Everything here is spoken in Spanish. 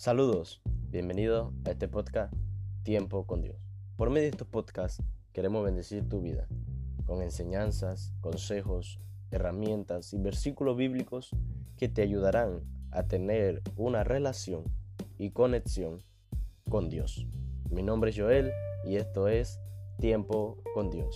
Saludos, bienvenido a este podcast Tiempo con Dios. Por medio de estos podcasts queremos bendecir tu vida con enseñanzas, consejos, herramientas y versículos bíblicos que te ayudarán a tener una relación y conexión con Dios. Mi nombre es Joel y esto es Tiempo con Dios.